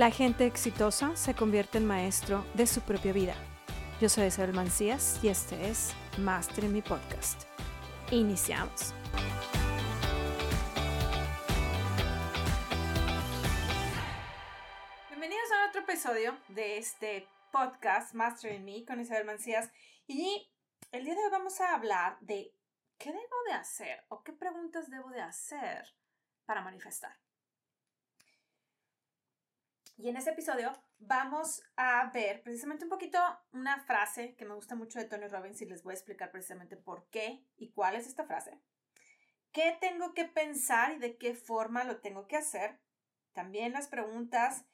La gente exitosa se convierte en maestro de su propia vida. Yo soy Isabel Mancías y este es Master en mi podcast. Iniciamos. Bienvenidos a otro episodio de este podcast Master in Me con Isabel Mancías y el día de hoy vamos a hablar de qué debo de hacer o qué preguntas debo de hacer para manifestar. Y en este episodio vamos a ver precisamente un poquito una frase que me gusta mucho de Tony Robbins y les voy a explicar precisamente por qué y cuál es esta frase. ¿Qué tengo que pensar y de qué forma lo tengo que hacer? También las preguntas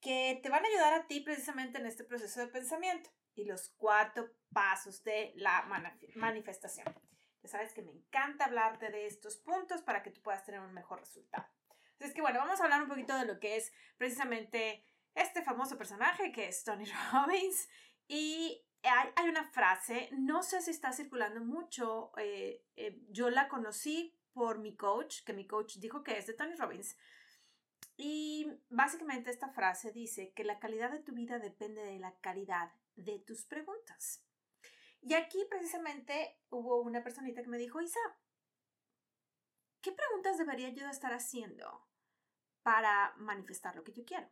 que te van a ayudar a ti precisamente en este proceso de pensamiento y los cuatro pasos de la manifestación. Ya sabes que me encanta hablarte de estos puntos para que tú puedas tener un mejor resultado. Así que bueno, vamos a hablar un poquito de lo que es precisamente este famoso personaje que es Tony Robbins. Y hay, una frase, no sé si está circulando mucho, eh, eh, yo la conocí por mi coach, que mi coach dijo que es de Tony Robbins. Y básicamente esta frase dice que la calidad de tu vida depende de la calidad de tus preguntas. Y aquí precisamente hubo una personita que me dijo, Isa, ¿qué preguntas debería yo estar haciendo para manifestar lo que yo quiero?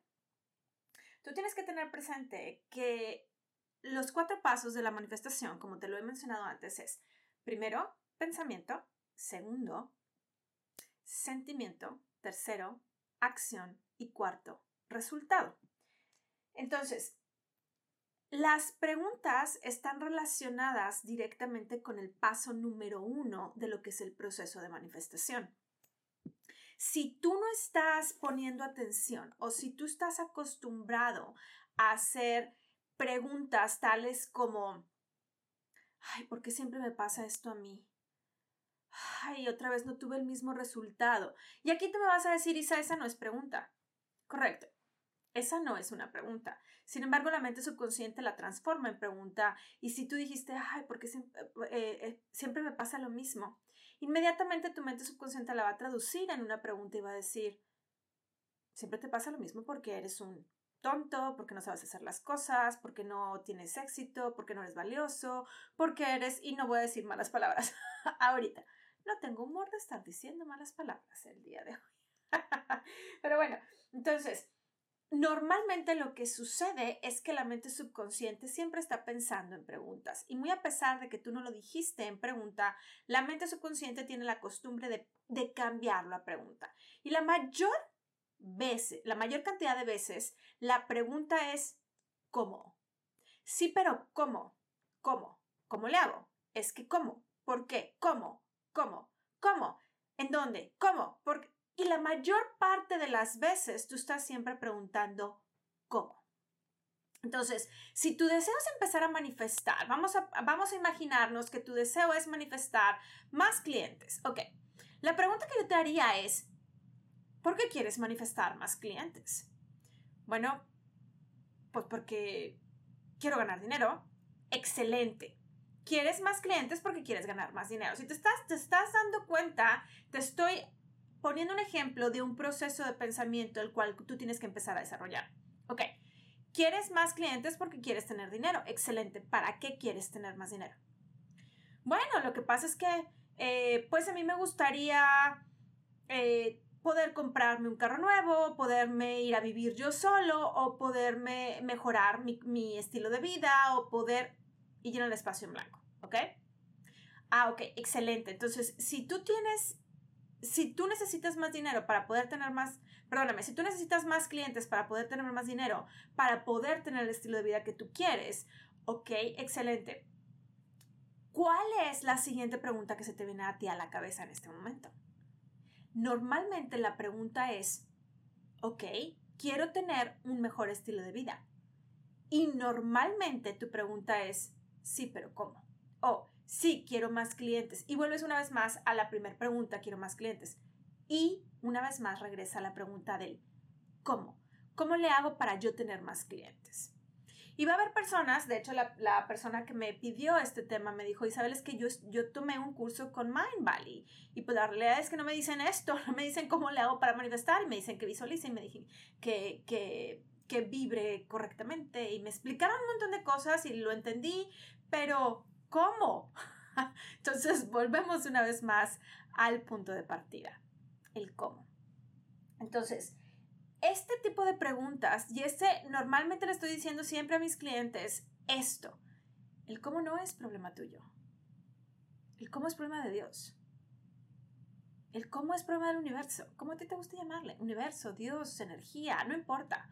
Tú tienes que tener presente que los cuatro pasos de la manifestación, como te lo he mencionado antes, es primero, pensamiento, segundo, sentimiento, tercero, acción y cuarto, resultado. Entonces, las preguntas están relacionadas directamente con el paso número uno de lo que es el proceso de manifestación. Si tú no estás poniendo atención o si tú estás acostumbrado a hacer preguntas tales como, ay, ¿por qué siempre me pasa esto a mí? Ay, otra vez no tuve el mismo resultado. Y aquí tú me vas a decir, Isa, esa no es pregunta. Correcto. Esa no es una pregunta. Sin embargo, la mente subconsciente la transforma en pregunta. Y si tú dijiste, ay, porque siempre, eh, eh, siempre me pasa lo mismo, inmediatamente tu mente subconsciente la va a traducir en una pregunta y va a decir, siempre te pasa lo mismo porque eres un tonto, porque no sabes hacer las cosas, porque no tienes éxito, porque no eres valioso, porque eres, y no voy a decir malas palabras ahorita. No tengo humor de estar diciendo malas palabras el día de hoy. Pero bueno, entonces, Normalmente lo que sucede es que la mente subconsciente siempre está pensando en preguntas y muy a pesar de que tú no lo dijiste en pregunta, la mente subconsciente tiene la costumbre de, de cambiar la pregunta. Y la mayor veces, la mayor cantidad de veces, la pregunta es ¿cómo? Sí, pero ¿cómo? ¿Cómo? ¿Cómo le hago? Es que ¿cómo? ¿Por qué? ¿Cómo? ¿Cómo? ¿Cómo? ¿En dónde? ¿Cómo? ¿Por qué? Y la mayor parte de las veces tú estás siempre preguntando ¿cómo? Entonces, si tu deseo es empezar a manifestar, vamos a, vamos a imaginarnos que tu deseo es manifestar más clientes. Ok, la pregunta que yo te haría es, ¿por qué quieres manifestar más clientes? Bueno, pues porque quiero ganar dinero. Excelente. ¿Quieres más clientes porque quieres ganar más dinero? Si te estás, te estás dando cuenta, te estoy poniendo un ejemplo de un proceso de pensamiento el cual tú tienes que empezar a desarrollar. Ok, ¿quieres más clientes porque quieres tener dinero? Excelente. ¿Para qué quieres tener más dinero? Bueno, lo que pasa es que, eh, pues a mí me gustaría eh, poder comprarme un carro nuevo, poderme ir a vivir yo solo o poderme mejorar mi, mi estilo de vida o poder... y llenar el espacio en blanco, ¿ok? Ah, ok, excelente. Entonces, si tú tienes si tú necesitas más dinero para poder tener más, perdóname, si tú necesitas más clientes para poder tener más dinero, para poder tener el estilo de vida que tú quieres, ok, excelente. ¿Cuál es la siguiente pregunta que se te viene a ti a la cabeza en este momento? Normalmente la pregunta es, ok, quiero tener un mejor estilo de vida. Y normalmente tu pregunta es, sí, pero ¿cómo? O, sí, quiero más clientes. Y vuelves una vez más a la primera pregunta, quiero más clientes. Y una vez más regresa a la pregunta del ¿cómo? ¿Cómo le hago para yo tener más clientes? Y va a haber personas, de hecho la, persona que me pidió este tema me dijo, Isabel, es que yo, yo tomé un curso con Mind Valley y pues la realidad es que no me dicen esto, no me dicen cómo le hago para manifestar y me dicen que visualice y me dicen que, que, que vibre correctamente y me explicaron un montón de cosas y lo entendí, pero ¿cómo? Entonces volvemos una vez más al punto de partida, el cómo. Entonces, este tipo de preguntas, y este normalmente le estoy diciendo siempre a mis clientes, esto, el cómo no es problema tuyo. El cómo es problema de Dios. El cómo es problema del universo. ¿Cómo a ti te gusta llamarle? Universo, Dios, energía, no importa.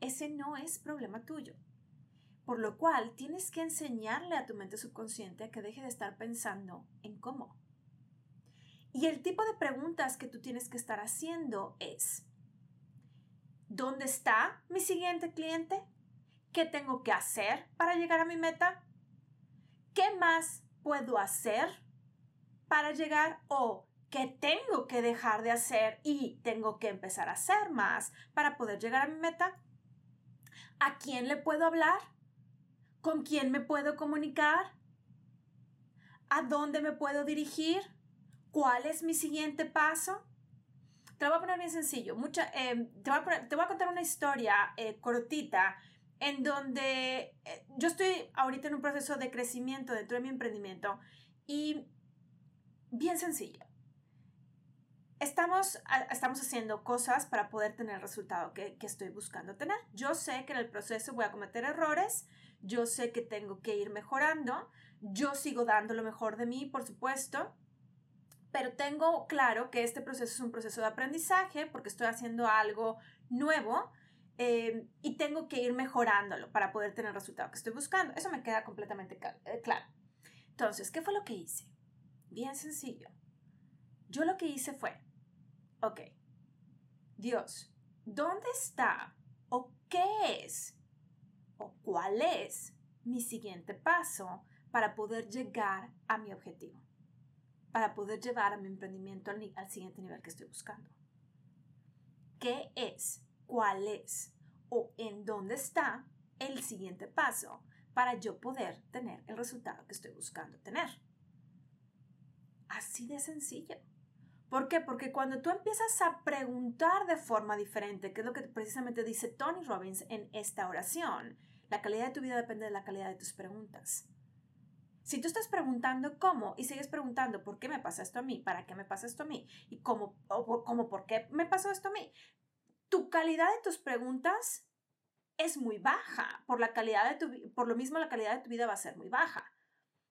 Ese no es problema tuyo. Por lo cual tienes que enseñarle a tu mente subconsciente a que deje de estar pensando en cómo. Y el tipo de preguntas que tú tienes que estar haciendo es, ¿dónde está mi siguiente cliente? ¿Qué tengo que hacer para llegar a mi meta? ¿Qué más puedo hacer para llegar? ¿O qué tengo que dejar de hacer y tengo que empezar a hacer más para poder llegar a mi meta? ¿A quién le puedo hablar? ¿Con quién me puedo comunicar? ¿A dónde me puedo dirigir? ¿Cuál es mi siguiente paso? Te lo voy a poner bien sencillo. Mucha, em, te, voy a te, voy a contar una historia eh, cortita en donde eh, yo estoy ahorita en un proceso de crecimiento dentro de mi emprendimiento y bien sencillo. Estamos, estamos haciendo cosas para poder tener el resultado que, que estoy buscando tener. Yo sé que en el proceso voy a cometer errores, yo sé que tengo que ir mejorando, yo sigo dando lo mejor de mí, por supuesto, pero tengo claro que este proceso es un proceso de aprendizaje porque estoy haciendo algo nuevo eh, y tengo que ir mejorándolo para poder tener el resultado que estoy buscando. Eso me queda completamente eh, claro. Entonces, ¿qué fue lo que hice? Bien sencillo. Yo lo que hice fue, ok, Dios, ¿dónde está o qué es o cuál es mi siguiente paso para poder llegar a mi objetivo? para poder llevar a mi emprendimiento al, al siguiente nivel que estoy buscando. ¿Qué es? ¿Cuál es? ¿O en dónde está el siguiente paso para yo poder tener el resultado que estoy buscando tener? Así de sencillo. ¿Por qué? Porque cuando tú empiezas a preguntar de forma diferente, que es lo que precisamente dice Tony Robbins en esta oración, la calidad de tu vida depende de la calidad de tus preguntas. Si tú estás preguntando cómo y sigues preguntando por qué me pasa esto a mí, para qué me pasa esto a mí y cómo, o, cómo por qué me pasó esto a mí, tu calidad de tus preguntas es muy baja. Por, la calidad de tu, por lo mismo, la calidad de tu vida va a ser muy baja.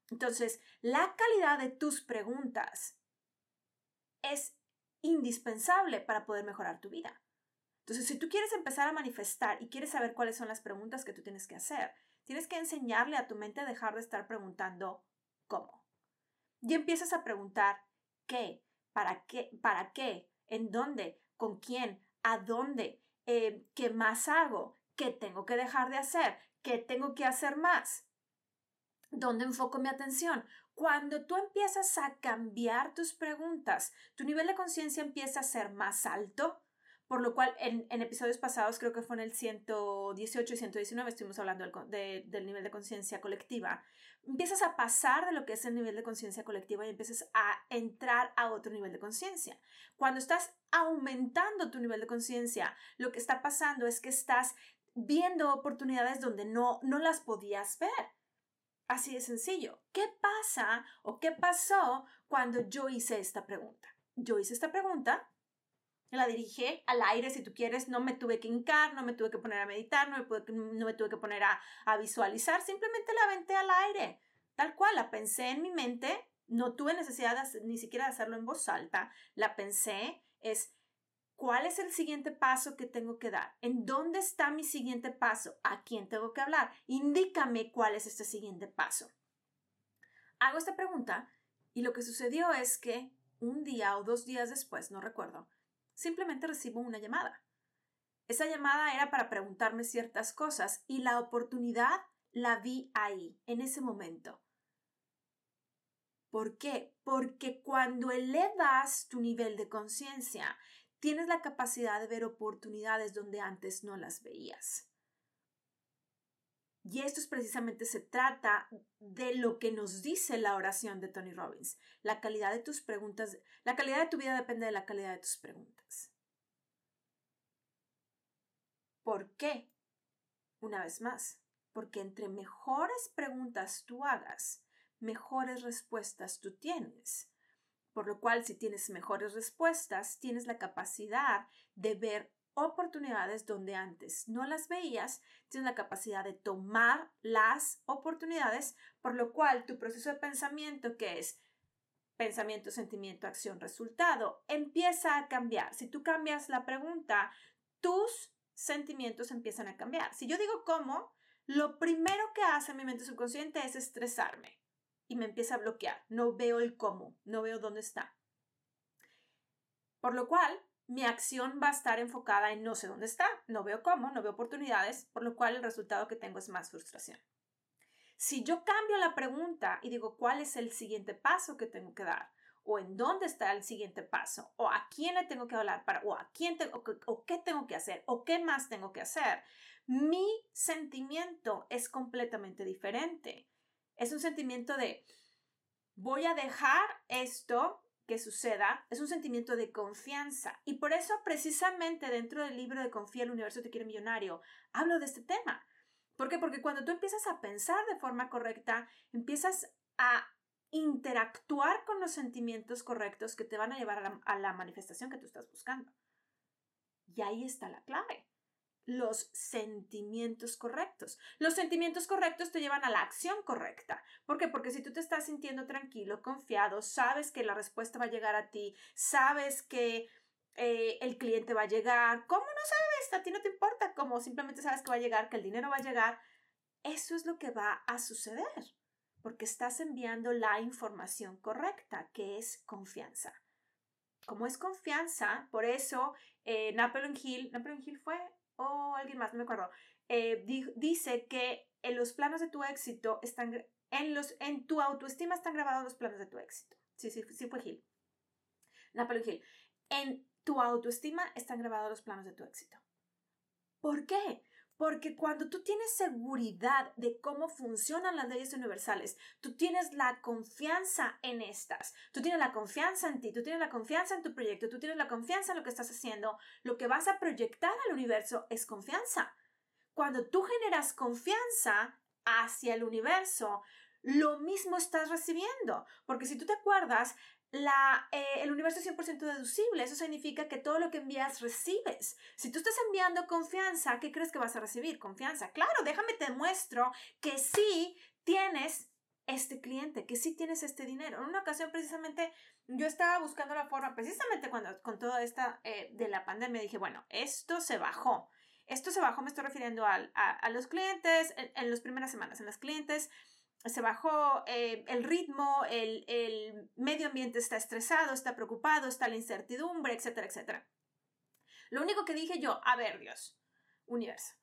Entonces, la calidad de tus preguntas es indispensable para poder mejorar tu vida. Entonces, si tú quieres empezar a manifestar y quieres saber cuáles son las preguntas que tú tienes que hacer, Tienes que enseñarle a tu mente a dejar de estar preguntando cómo. Y empiezas a preguntar qué, para qué, para qué, en dónde, con quién, a dónde, eh, qué más hago, qué tengo que dejar de hacer, qué tengo que hacer más, dónde enfoco mi atención. Cuando tú empiezas a cambiar tus preguntas, tu nivel de conciencia empieza a ser más alto, por lo cual en, episodios pasados, creo que fue en el 118 y 119, estuvimos hablando del, del nivel de conciencia colectiva, empiezas a pasar de lo que es el nivel de conciencia colectiva y empiezas a entrar a otro nivel de conciencia. Cuando estás aumentando tu nivel de conciencia, lo que está pasando es que estás viendo oportunidades donde no, no las podías ver. Así de sencillo. ¿Qué pasa o qué pasó cuando yo hice esta pregunta? Yo hice esta pregunta la dirigí al aire, si tú quieres, no me tuve que hincar, no me tuve que poner a meditar, no me, no me tuve que poner a, a, visualizar, simplemente la aventé al aire, tal cual, la pensé en mi mente, no tuve necesidad ni siquiera de hacerlo en voz alta, la pensé, es cuál es el siguiente paso que tengo que dar, en dónde está mi siguiente paso, a quién tengo que hablar, indícame cuál es este siguiente paso. Hago esta pregunta y lo que sucedió es que un día o dos días después, no recuerdo, simplemente recibo una llamada. Esa llamada era para preguntarme ciertas cosas y la oportunidad la vi ahí, en ese momento. ¿Por qué? Porque cuando elevas tu nivel de conciencia, tienes la capacidad de ver oportunidades donde antes no las veías. Y esto es precisamente se trata de lo que nos dice la oración de Tony Robbins. La calidad de tus preguntas, la calidad de tu vida depende de la calidad de tus preguntas. ¿Por qué? Una vez más, porque entre mejores preguntas tú hagas, mejores respuestas tú tienes. Por lo cual, si tienes mejores respuestas, tienes la capacidad de ver oportunidades donde antes no las veías, tienes la capacidad de tomar las oportunidades, por lo cual tu proceso de pensamiento, que es pensamiento, sentimiento, acción, resultado, empieza a cambiar. Si tú cambias la pregunta, tus sentimientos empiezan a cambiar. Si yo digo cómo, lo primero que hace mi mente subconsciente es estresarme y me empieza a bloquear. No veo el cómo, no veo dónde está. Por lo cual, mi acción va a estar enfocada en no sé dónde está, no veo cómo, no veo oportunidades, por lo cual el resultado que tengo es más frustración. Si yo cambio la pregunta y digo cuál es el siguiente paso que tengo que dar, o en dónde está el siguiente paso, o a quién le tengo que hablar para, o a quién tengo, o qué tengo que hacer, o qué más tengo que hacer, mi sentimiento es completamente diferente. Es un sentimiento de voy a dejar esto que suceda, es un sentimiento de confianza. Y por eso precisamente dentro del libro de Confía el universo te quiere millonario, hablo de este tema. ¿Por qué? Porque cuando tú empiezas a pensar de forma correcta, empiezas a interactuar con los sentimientos correctos que te van a llevar a la, a la manifestación que tú estás buscando. Y ahí está la clave los sentimientos correctos. Los sentimientos correctos te llevan a la acción correcta. ¿Por qué? Porque si tú te estás sintiendo tranquilo, confiado, sabes que la respuesta va a llegar a ti, sabes que eh, el cliente va a llegar, ¿cómo no sabes? A ti no te importa, como simplemente sabes que va a llegar, que el dinero va a llegar. Eso es lo que va a suceder, porque estás enviando la información correcta, que es confianza. Como es confianza, por eso eh, Napoleon Hill, Napoleon Hill fue o alguien más, no me acuerdo, eh, dice que en los planos de tu éxito están, en, los, en tu autoestima están grabados los planos de tu éxito. Sí, sí, sí fue Gil. Napoleon Hill. En tu autoestima están grabados los planos de tu éxito. ¿Por qué? Porque cuando tú tienes seguridad de cómo funcionan las leyes universales, tú tienes la confianza en estas, tú tienes la confianza en ti, tú tienes la confianza en tu proyecto, tú tienes la confianza en lo que estás haciendo, lo que vas a proyectar al universo es confianza. Cuando tú generas confianza hacia el universo, lo mismo estás recibiendo. Porque si tú te acuerdas, la, eh, el universo es 100% deducible. Eso significa que todo lo que envías recibes. Si tú estás enviando confianza, ¿qué crees que vas a recibir? Confianza. Claro, déjame te muestro que sí tienes este cliente, que sí tienes este dinero. En una ocasión, precisamente, yo estaba buscando la forma, precisamente cuando con toda esta eh, de la pandemia, dije, bueno, esto se bajó. Esto se bajó, me estoy refiriendo a, a, los clientes en, en las primeras semanas, en las clientes se bajó eh, el ritmo, el, el, medio ambiente está estresado, está preocupado, está la incertidumbre, etcétera, etcétera. Lo único que dije yo, a ver Dios, universo.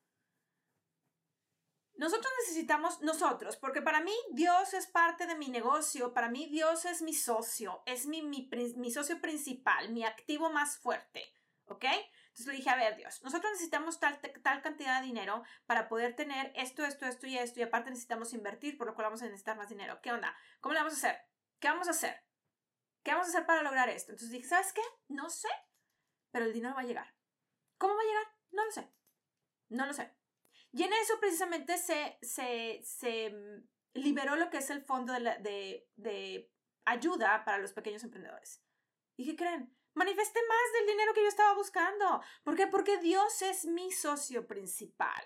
Nosotros necesitamos nosotros, porque para mí Dios es parte de mi negocio, para mí Dios es mi socio, es mi, mi, mi socio principal, mi activo más fuerte, ¿ok? Entonces le dije, a ver, Dios, nosotros necesitamos tal, tal cantidad de dinero para poder tener esto, esto, esto y esto, y aparte necesitamos invertir, por lo cual vamos a necesitar más dinero. ¿Qué onda? ¿Cómo le vamos a hacer? ¿Qué vamos a hacer? ¿Qué vamos a hacer para lograr esto? Entonces dije, ¿sabes qué? No sé, pero el dinero va a llegar. ¿Cómo va a llegar? No lo sé. No lo sé. Y en eso precisamente se, se, se mm, liberó lo que es el fondo de, de, de ayuda para los pequeños emprendedores. ¿Y qué creen? Manifesté más del dinero que yo estaba buscando. ¿Por qué? Porque Dios es mi socio principal.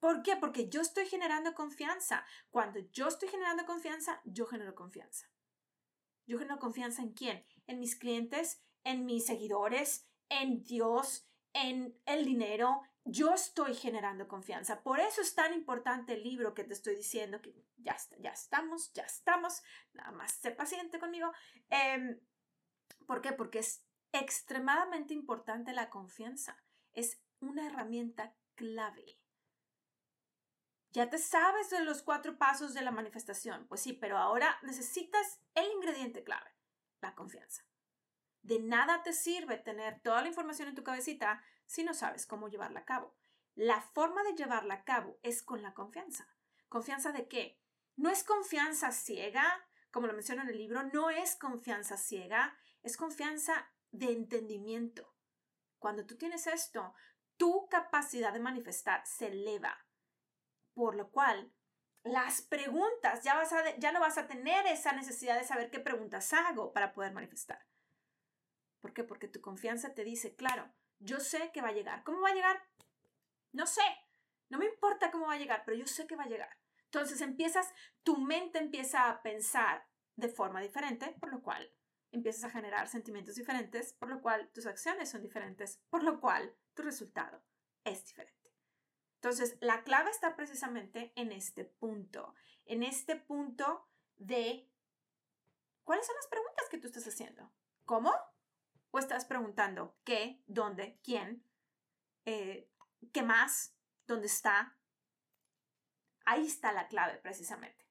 ¿Por qué? Porque yo estoy generando confianza. Cuando yo estoy generando confianza, yo genero confianza. Yo genero confianza en quién? En mis clientes, en mis seguidores, en Dios, en el dinero. Yo estoy generando confianza. Por eso es tan importante el libro que te estoy diciendo, que ya, ya estamos, ya estamos. Nada más sé paciente conmigo. Eh, ¿Por qué? Porque es extremadamente importante la confianza. Es una herramienta clave. Ya te sabes de los cuatro pasos de la manifestación. Pues sí, pero ahora necesitas el ingrediente clave, la confianza. De nada te sirve tener toda la información en tu cabecita si no sabes cómo llevarla a cabo. La forma de llevarla a cabo es con la confianza. ¿Confianza de qué? No es confianza ciega, como lo menciona en el libro, no es confianza ciega, es confianza de entendimiento. Cuando tú tienes esto, tu capacidad de manifestar se eleva, por lo cual las preguntas, ya, vas a, ya no vas a tener esa necesidad de saber qué preguntas hago para poder manifestar. ¿Por qué? Porque tu confianza te dice, claro, yo sé que va a llegar. ¿Cómo va a llegar? No sé. No me importa cómo va a llegar, pero yo sé que va a llegar. Entonces empiezas, tu mente empieza a pensar de forma diferente, por lo cual empiezas a generar sentimientos diferentes, por lo cual tus acciones son diferentes, por lo cual tu resultado es diferente. Entonces, la clave está precisamente en este punto, en este punto de cuáles son las preguntas que tú estás haciendo. ¿Cómo? O estás preguntando qué, dónde, quién, eh, qué más, dónde está. Ahí está la clave precisamente.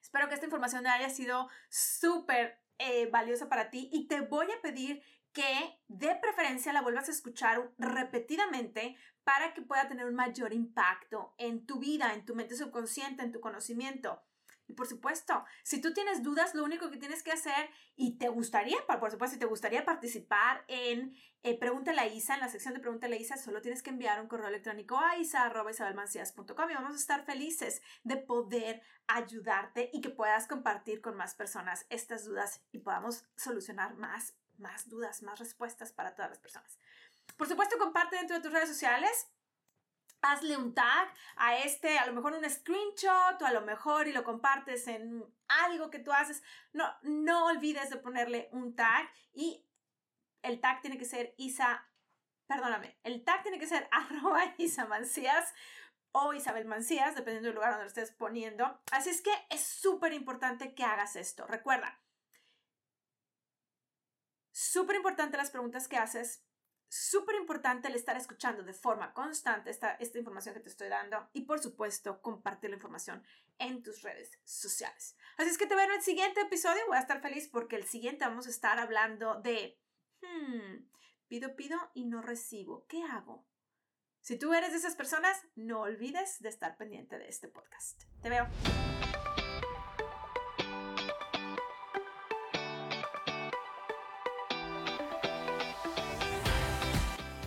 Espero que esta información haya sido súper eh, valiosa para ti y te voy a pedir que de preferencia la vuelvas a escuchar repetidamente para que pueda tener un mayor impacto en tu vida, en tu mente subconsciente, en tu conocimiento. Y por supuesto, si tú tienes dudas, lo único que tienes que hacer y te gustaría, por supuesto, si te gustaría participar en eh, Pregúntale a Isa, en la sección de Pregúntale a Isa, solo tienes que enviar un correo electrónico a isa.isabelmancias.com y vamos a estar felices de poder ayudarte y que puedas compartir con más personas estas dudas y podamos solucionar más más dudas, más respuestas para todas las personas. Por supuesto, comparte dentro de tus redes sociales. Hazle un tag a este, a lo mejor un screenshot o a lo mejor y lo compartes en algo que tú haces. No, no olvides de ponerle un tag y el tag tiene que ser Isa, perdóname, el tag tiene que ser arroba Isa Mancías o Isabel Mancías, dependiendo del lugar donde lo estés poniendo. Así es que es súper importante que hagas esto. Recuerda, Súper importante las preguntas que haces. Súper importante el estar escuchando de forma constante esta, esta información que te estoy dando. Y por supuesto, compartir la información en tus redes sociales. Así es que te veo en el siguiente episodio. Voy a estar feliz porque el siguiente vamos a estar hablando de... Hmm, pido, pido y no recibo. ¿Qué hago? Si tú eres de esas personas, no olvides de estar pendiente de este podcast. Te veo.